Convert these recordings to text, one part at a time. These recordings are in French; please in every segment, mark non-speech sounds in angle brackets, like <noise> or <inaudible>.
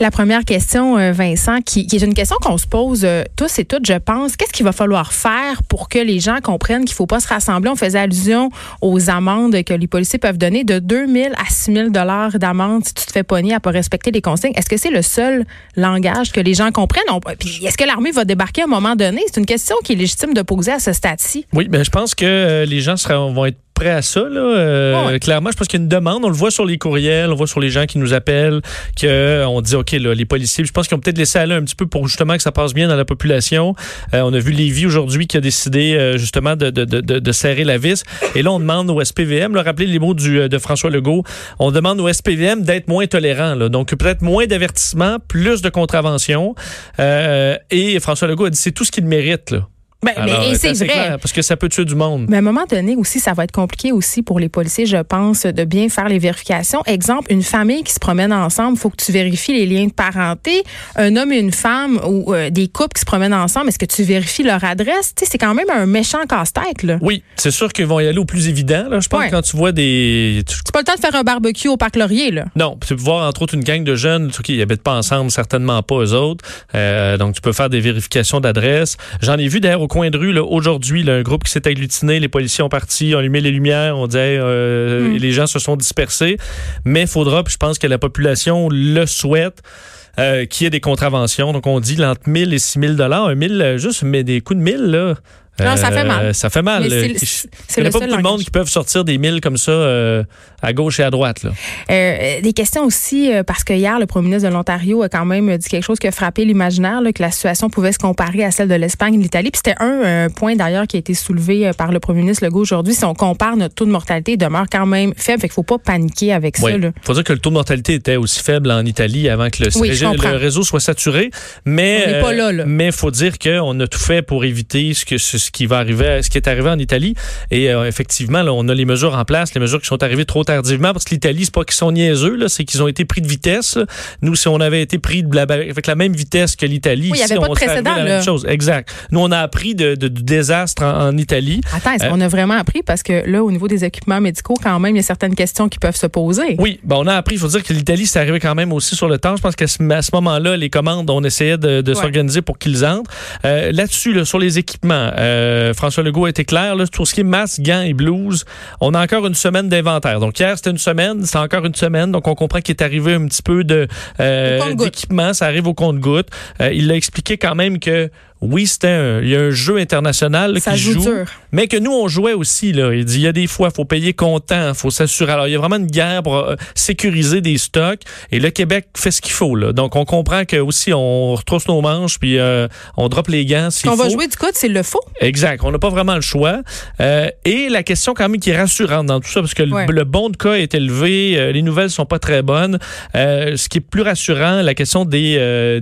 La première question, euh, Vincent, qui, est une question qu'on se pose euh, tous et toutes, je pense. Qu'est-ce qu'il va falloir faire pour que les gens comprennent qu'il ne faut pas se rassembler? On faisait allusion aux amendes que les policiers peuvent donner de 2 000 à 6 000 d'amende si tu te fais pogner à pas respecter les consignes. Est-ce que c'est le seul langage que les gens comprennent? est-ce que l'armée va débarquer à un moment donné? C'est une question qui est légitime de poser à ce stade-ci. Oui, mais je pense que euh, les gens seront, vont être prêt à ça. Là, euh, Clairement, je pense qu'il y a une demande. On le voit sur les courriels, on voit sur les gens qui nous appellent, qu'on euh, dit, OK, là, les policiers, je pense qu'ils ont peut-être laissé aller un petit peu pour justement que ça passe bien dans la population. Euh, on a vu Lévis aujourd'hui qui a décidé justement de, de, de, de, serrer la vis. Et là, on demande au SPVM, là, rappelez les mots du, de François Legault, on demande au SPVM d'être moins tolérant. Là. Donc, peut-être moins d'avertissements, plus de contraventions. et François Legault a dit, c'est tout ce qu'il mérite. Là. Ben, mais c'est vrai. parce que ça peut tuer du monde. Mais à un moment donné aussi, ça va être compliqué aussi pour les policiers, je pense, de bien faire les vérifications. Exemple, une famille qui se promène ensemble, il faut que tu vérifies les liens de parenté. Un homme et une femme ou euh, des couples qui se promènent ensemble, est-ce que tu vérifies leur adresse? Tu sais, c'est quand même un méchant casse-tête. Là. Oui, c'est sûr qu'ils vont y aller au plus évident. Là. Je pense que quand tu vois des... C'est pas le temps de faire un barbecue au Parc Laurier. Là. Non, tu peux voir entre autres une gang de jeunes qui habitent pas ensemble, certainement pas eux autres. Euh, donc, tu peux faire des vérifications d'adresse. J'en ai vu d'ailleurs au coin de rue là, aujourd'hui un groupe qui s'est agglutiné, les policiers ont parti, ont allumé les lumières, on disait, euh, hmm. les gens se sont dispersés. Mais il faudra, puis je pense que la population le souhaite. Euh, qu'il y ait des contraventions. Donc, on dit entre 1000 et 6000 dollars. Un 1000, euh, juste, mais des coups de 1000, là, non, ça fait mal. ça fait mal. Il n'y a pas beaucoup de monde qui peuvent sortir des milles comme ça euh, à gauche et à droite. Là. Euh, des questions aussi, euh, parce que hier, le premier ministre de l'Ontario a quand même dit quelque chose qui a frappé l'imaginaire, que la situation pouvait se comparer à celle de l'Espagne et de l'Italie. Puis c'était un, point d'ailleurs qui a été soulevé par le premier ministre Legault aujourd'hui. Si on compare, notre taux de mortalité demeure quand même faible. Fait qu'il ne faut pas paniquer avec ça. Il faut dire que le taux de mortalité était aussi faible en Italie avant que le, réseau, soit saturé. Mais il faut dire qu'on a tout fait pour éviter ce que ce qui va arriver, ce qui est arrivé en Italie. Et euh, effectivement, là, on a les mesures en place, les mesures qui sont arrivées trop tardivement, parce que l'Italie, c'est pas qu'ils sont niaiseux, là, c'est qu'ils ont été pris de vitesse. Nous, si on avait été pris de la, avec la même vitesse que l'Italie, oui, avait pas de précédent, la même chose. Exact. Nous, on a appris de, de, désastre en, Italie. Attends, est-ce euh, qu'on a vraiment appris? Parce que là, au niveau des équipements médicaux, quand même, il y a certaines questions qui peuvent se poser. Oui, ben, on a appris. Il faut dire que l'Italie, c'est arrivé quand même aussi sur le temps. Je pense qu'à ce, moment-là, les commandes, on essayait de, s'organiser pour qu'ils entrent. Euh, là-dessus, sur les équipements, euh, François Legault a été clair. Là, tout ce qui est masque, gants et blues, on a encore une semaine d'inventaire. Donc hier, c'était une semaine, c'est encore une semaine. Donc on comprend qu'il est arrivé un petit peu de euh, d'équipement. Ça arrive au compte-goutte. Euh, il a expliqué quand même que oui, c'était il y a un jeu international qui joue, mais que nous on jouait aussi là. Il dit il y a des fois faut payer comptant, faut s'assurer. Alors il y a vraiment une guerre pour euh, sécuriser des stocks et le Québec fait ce qu'il faut là. Donc on comprend que aussi on retrousse nos manches puis euh, on drop les gants. Si on va jouer du code, c'est le faux. Exact. On n'a pas vraiment le choix. Euh, et la question quand même qui est rassurante dans tout ça parce que le, bon de cas est élevé, les nouvelles sont pas très bonnes. ce qui est plus rassurant, la question des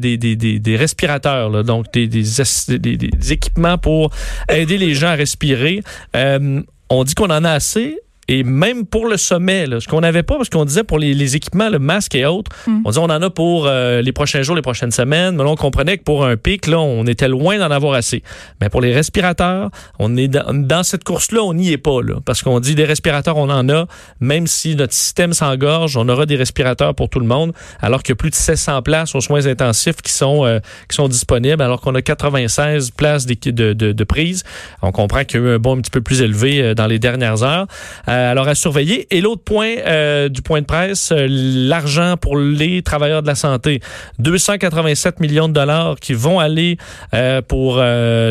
des, des, des, respirateurs là, donc des, des des, équipements pour aider les gens à respirer. Euh, on dit qu'on en a assez. Et même pour le sommet, ce qu'on n'avait pas, parce qu'on disait pour les, équipements, le masque et autres, hmm. on disait on en a pour euh, les prochains jours, les prochaines semaines. Mais là, on comprenait que pour un pic, là, on était loin d'en avoir assez. Mais pour les respirateurs, on est dans, cette course-là, on n'y est pas, là, parce qu'on dit des respirateurs, on en a. Même si notre système s'engorge, on aura des respirateurs pour tout le monde, alors qu'il y a plus de 700 places aux soins intensifs qui sont euh, qui sont disponibles, alors qu'on a 96 places de, de, de, prise. On comprend qu'il y a eu un bon un petit peu plus élevé euh, dans les dernières heures. Euh, alors, à surveiller. Et l'autre point euh, du point de presse, euh, l'argent pour les travailleurs de la santé. 287 millions de dollars qui vont aller pour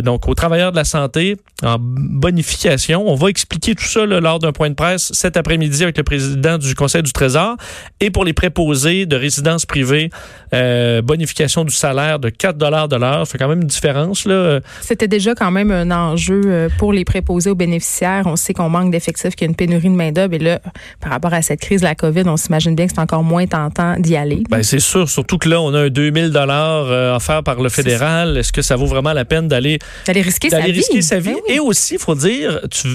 donc aux travailleurs de la santé en bonification. On va expliquer tout ça lors d'un point de presse cet après-midi avec le président du Conseil du Trésor. Et pour les préposés de résidences privées, bonification du salaire de 4 dollars de l'heure. Ça fait quand même une différence. C'était déjà quand même un enjeu pour les préposés aux bénéficiaires. On sait qu'on manque d'effectifs, qu'il y a une pénurie pénurie de main-d'œuvre. Et là, par rapport à cette crise de la COVID, on s'imagine bien que c'est encore moins tentant d'y aller. Ben, c'est sûr, surtout que là, on a un 2000 dollars euh, offert par le fédéral. Est-ce que ça vaut vraiment la peine d'aller risquer, sa, risquer sa vie? Ben Et aussi, il faut dire, tu,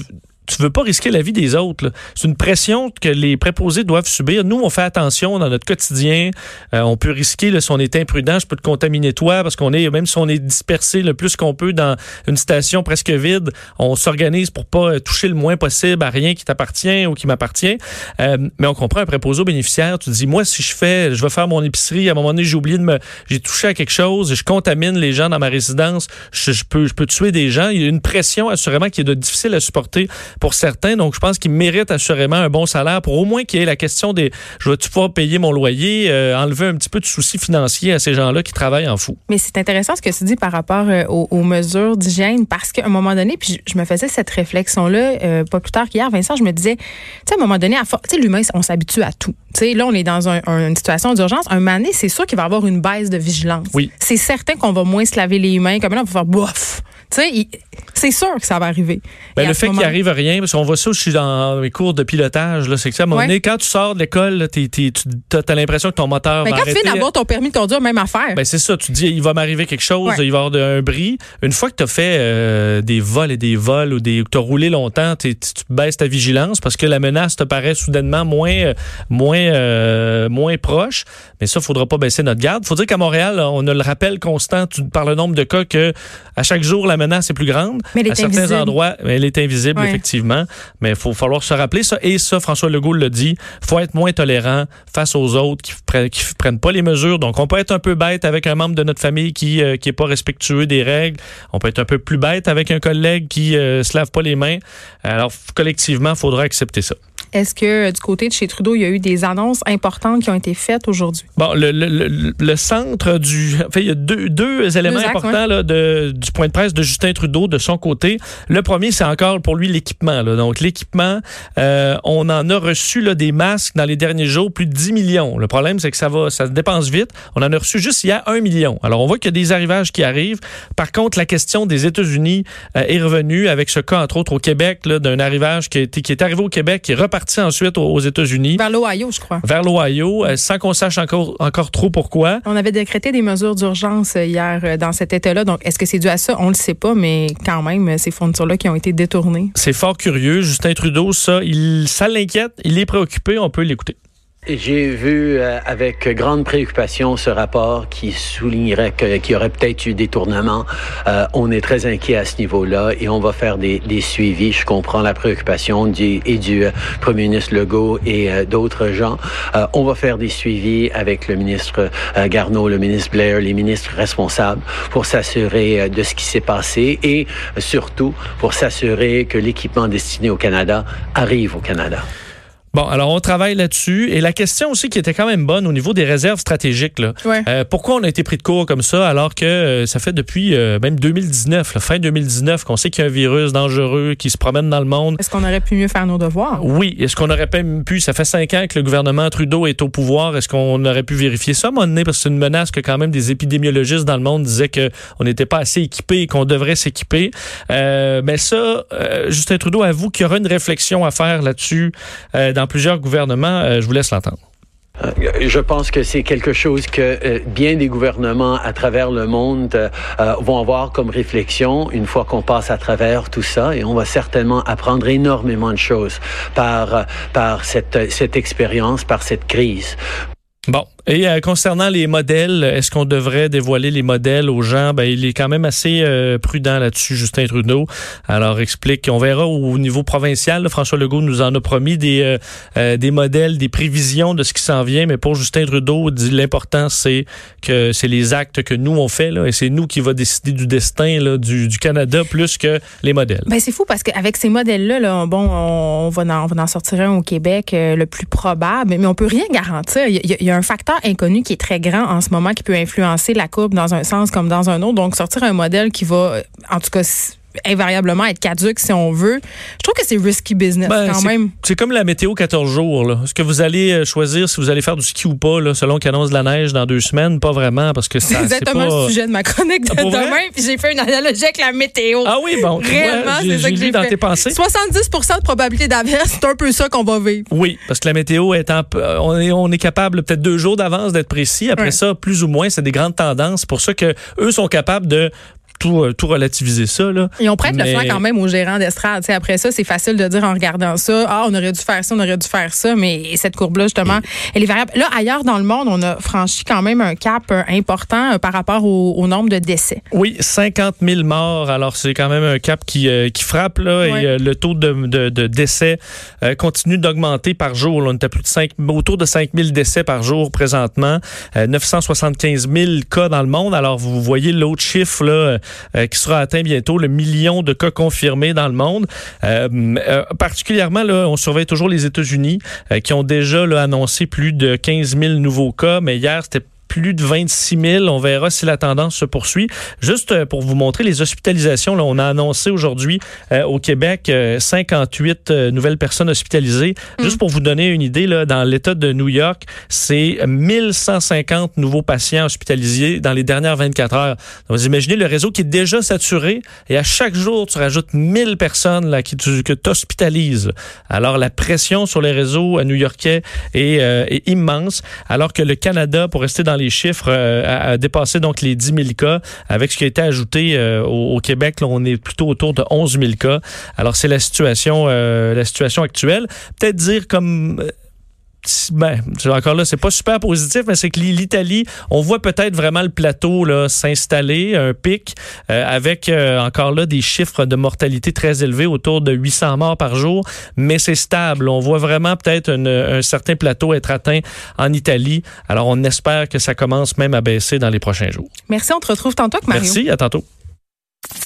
tu veux pas risquer la vie des autres. C'est une pression que les préposés doivent subir. Nous, on fait attention dans notre quotidien. Euh, on peut risquer, là, si on est imprudent, je peux te contaminer toi parce qu'on est, même si on est dispersé le plus qu'on peut dans une station presque vide, on s'organise pour pas toucher le moins possible à rien qui t'appartient ou qui m'appartient. Euh, mais on comprend un préposé aux bénéficiaires. Tu dis, moi, si je fais, je vais faire mon épicerie, à un moment donné, j'ai oublié de me, j'ai touché à quelque chose, je contamine les gens dans ma résidence, je, peux, je peux tuer des gens. Il y a une pression assurément qui est difficile à supporter pour certains. Donc, je pense qu'ils méritent assurément un bon salaire pour au moins qu'il y ait la question des je vais-tu pouvoir payer mon loyer, euh, enlever un petit peu de soucis financiers à ces gens-là qui travaillent en fou. Mais c'est intéressant ce que tu dis par rapport euh, aux, mesures d'hygiène parce qu'à un moment donné, puis je, me faisais cette réflexion-là euh, pas plus tard qu'hier, Vincent, je me disais, tu sais, à un moment donné, l'humain, on s'habitue à tout. Tu sais, là, on est dans une situation d'urgence. Un moment donné, c'est sûr qu'il va y avoir une baisse de vigilance. Oui. C'est certain qu'on va moins se laver les mains. Comme là, on va faire bof. Tu sais, c'est sûr que ça va arriver. Ben, le fait qu'il arrive rien, parce qu'on voit ça aussi dans mes cours de pilotage, c'est que ça, à un moment donné, quand tu sors de l'école, tu as, l'impression que ton moteur ben, va quand tu viens d'avoir ton permis de conduire, même affaire. Ben, c'est ça, tu dis, il va m'arriver quelque chose, il va y avoir un bris. Une fois que tu as fait euh, des vols et des vols ou des, tu as roulé longtemps, tu baisses ta vigilance parce que la menace te paraît soudainement moins, euh, moins, euh, moins proche. Mais ça, il faudra pas baisser notre garde. faut dire qu'à Montréal, on a le rappel constant par le nombre de cas que à chaque jour, la menace est plus grande. Mais à certains endroits, elle est invisible, effectivement. Mais il faut falloir se rappeler ça. Et ça, François Legault le dit, faut être moins tolérant face aux autres qui prennent, qui prennent pas les mesures. Donc, on peut être un peu bête avec un membre de notre famille qui euh, qui est pas respectueux des règles. On peut être un peu plus bête avec un collègue qui euh, se lave pas les mains. Alors, collectivement, il faudra accepter ça. Est-ce que euh, du côté de chez Trudeau, il y a eu des annonces importantes qui ont été faites aujourd'hui? Bon, le, le, le, centre du... En fait, il y a deux, deux éléments importants là, de, du point de presse de Justin Trudeau de son côté. Le premier, c'est encore pour lui l'équipement. Donc, l'équipement, euh, on en a reçu là, des masques dans les derniers jours, plus de 10 millions. Le problème, c'est que ça va, ça se dépense vite. On en a reçu juste il y a un million. Alors, on voit qu'il y a des arrivages qui arrivent. Par contre, la question des États-Unis euh, est revenue avec ce cas, entre autres, au Québec, d'un arrivage qui, est, qui est arrivé au Québec, qui est reparti ensuite aux, États-Unis. Vers l'Ohio, je crois. Vers l'Ohio, euh, sans qu'on sache encore, encore trop pourquoi. On avait décrété des mesures d'urgence euh, hier euh, dans cet État-là. Donc, est-ce que c'est dû à ça? On ne le sait pas, mais quand même, ces fournitures-là qui ont été détournées. C'est fort curieux. Justin Trudeau, ça, il, ça l'inquiète. Il est préoccupé. On peut l'écouter. J'ai vu euh, avec grande préoccupation ce rapport qui soulignerait qu'il y aurait peut-être eu des tournements. Euh, on est très inquiet à ce niveau-là et on va faire des, des suivis. Je comprends la préoccupation du, et du euh, premier ministre Legault et d'autres gens. on va faire des suivis avec le ministre Garneau, le ministre Blair, les ministres responsables pour s'assurer de ce qui s'est passé et surtout pour s'assurer que l'équipement destiné au Canada arrive au Canada. Bon, alors on travaille là-dessus. Et la question aussi qui était quand même bonne au niveau des réserves stratégiques. Là. Euh, pourquoi on a été pris de court comme ça alors que euh, ça fait depuis euh, même 2019, la fin 2019, qu'on sait qu'il y a un virus dangereux qui se promène dans le monde? Est-ce qu'on aurait pu mieux faire nos devoirs? Oui. Est-ce qu'on aurait pu, ça fait cinq ans que le gouvernement Trudeau est au pouvoir, est-ce qu'on aurait pu vérifier ça à un moment donné? Parce que c'est une menace que quand même des épidémiologistes dans le monde disaient qu'on n'était pas assez équipé et qu'on devrait s'équiper. mais ça, Justin Trudeau avoue qu'il y aura une réflexion à faire là-dessus dans plusieurs gouvernements. Euh, je vous laisse l'entendre. Euh, je pense que c'est quelque chose que euh, bien des gouvernements à travers le monde vont avoir comme réflexion une fois qu'on passe à travers tout ça et on va certainement apprendre énormément de choses par, par cette, cette expérience, par cette crise. Bon, et euh, concernant les modèles, est-ce qu'on devrait dévoiler les modèles aux gens? Ben, il est quand même assez euh, prudent là-dessus, Justin Trudeau. Alors, explique, on verra au niveau provincial. François Legault nous en a promis des, euh, des modèles, des prévisions de ce qui s'en vient. Mais pour Justin Trudeau, l'important, c'est que c'est les actes que nous, on fait. Là, et c'est nous qui va décider du destin là, du, du, Canada plus que les modèles. Ben, c'est fou parce qu'avec ces modèles-là, là, bon, on va, en, on va en sortir un au Québec le plus probable, mais on peut rien garantir. Il y a un facteur inconnu qui est très grand en ce moment, qui peut influencer la courbe dans un sens comme dans un autre. Donc, sortir un modèle qui va, en tout cas, invariablement être caduque si on veut. Je trouve que c'est risky business Ben, quand même. C'est comme la météo 14 jours. là. Est-ce que vous allez euh, choisir si vous allez faire du ski ou pas, là, selon qu'il annonce de la neige dans deux semaines? Pas vraiment, parce que ça, <laughs> C'est c'est exactement pas... le sujet de ma chronique de Ah, vrai? demain, puis j'ai fait une analogie avec la météo. Ah oui, bon, Réellement, c'est ça que j'ai dans fait. tes pensées. 70% de probabilité d'averse, c'est un peu ça qu'on va vivre. Oui, parce que la météo est en, euh, on est on est capable peut-être deux jours d'avance d'être précis. Après Ouais. ça, plus ou moins, c'est des grandes tendances. C'est pour ça que eux sont capables de tout, euh, tout relativiser ça. Là. Et on prête Mais- le flanc quand même aux gérants d'estrade. Après ça, c'est facile de dire en regardant ça, ah, on aurait dû faire ça, on aurait dû faire ça, mais cette courbe-là, justement, elle est variable. Là, ailleurs dans le monde, on a franchi quand même un cap euh, important euh, par rapport au, au nombre de décès. Oui, 50 000 morts. Alors, c'est quand même un cap qui, euh, qui frappe. Là. Et euh, le taux de, de- de décès euh, continue d'augmenter par jour. Là, on est à plus de 5, autour de 5 000 décès par jour présentement. Euh, 975 000 cas dans le monde. Alors, vous voyez l'autre chiffre là, euh, qui sera atteint bientôt, le million de cas confirmés dans le monde. Euh, euh, particulièrement, là, on surveille toujours les États-Unis euh, qui ont déjà là, annoncé plus de 15 000 nouveaux cas. Mais hier, c'était plus de 26 000. On verra si la tendance se poursuit. Juste euh, pour vous montrer les hospitalisations, là, on a annoncé aujourd'hui euh, au Québec euh, 58 euh, nouvelles personnes hospitalisées. Juste pour vous donner une idée, là, dans l'État de New York, c'est 1150 nouveaux patients hospitalisés dans les dernières 24 heures. Donc, vous imaginez le réseau qui est déjà saturé et à chaque jour, tu rajoutes 1000 personnes là, qui, tu, que tu hospitalises. Alors, la pression sur les réseaux euh, new-yorkais est, euh, est immense, alors que le Canada, pour rester dans les chiffres, euh, a, dépassé donc les 10 000 cas. Avec ce qui a été ajouté euh, au, Québec, là, on est plutôt autour de 11 000 cas. Alors, c'est la situation, euh, la situation actuelle. Peut-être dire comme... ben, encore là, c'est pas super positif, mais c'est que l'Italie, on voit peut-être vraiment le plateau s'installer, un pic, euh, avec euh, encore là des chiffres de mortalité très élevés, autour de 800 morts par jour, mais c'est stable. On voit vraiment peut-être un certain plateau être atteint en Italie. Alors, on espère que ça commence même à baisser dans les prochains jours. Merci, on te retrouve tantôt Mario. Merci, à tantôt.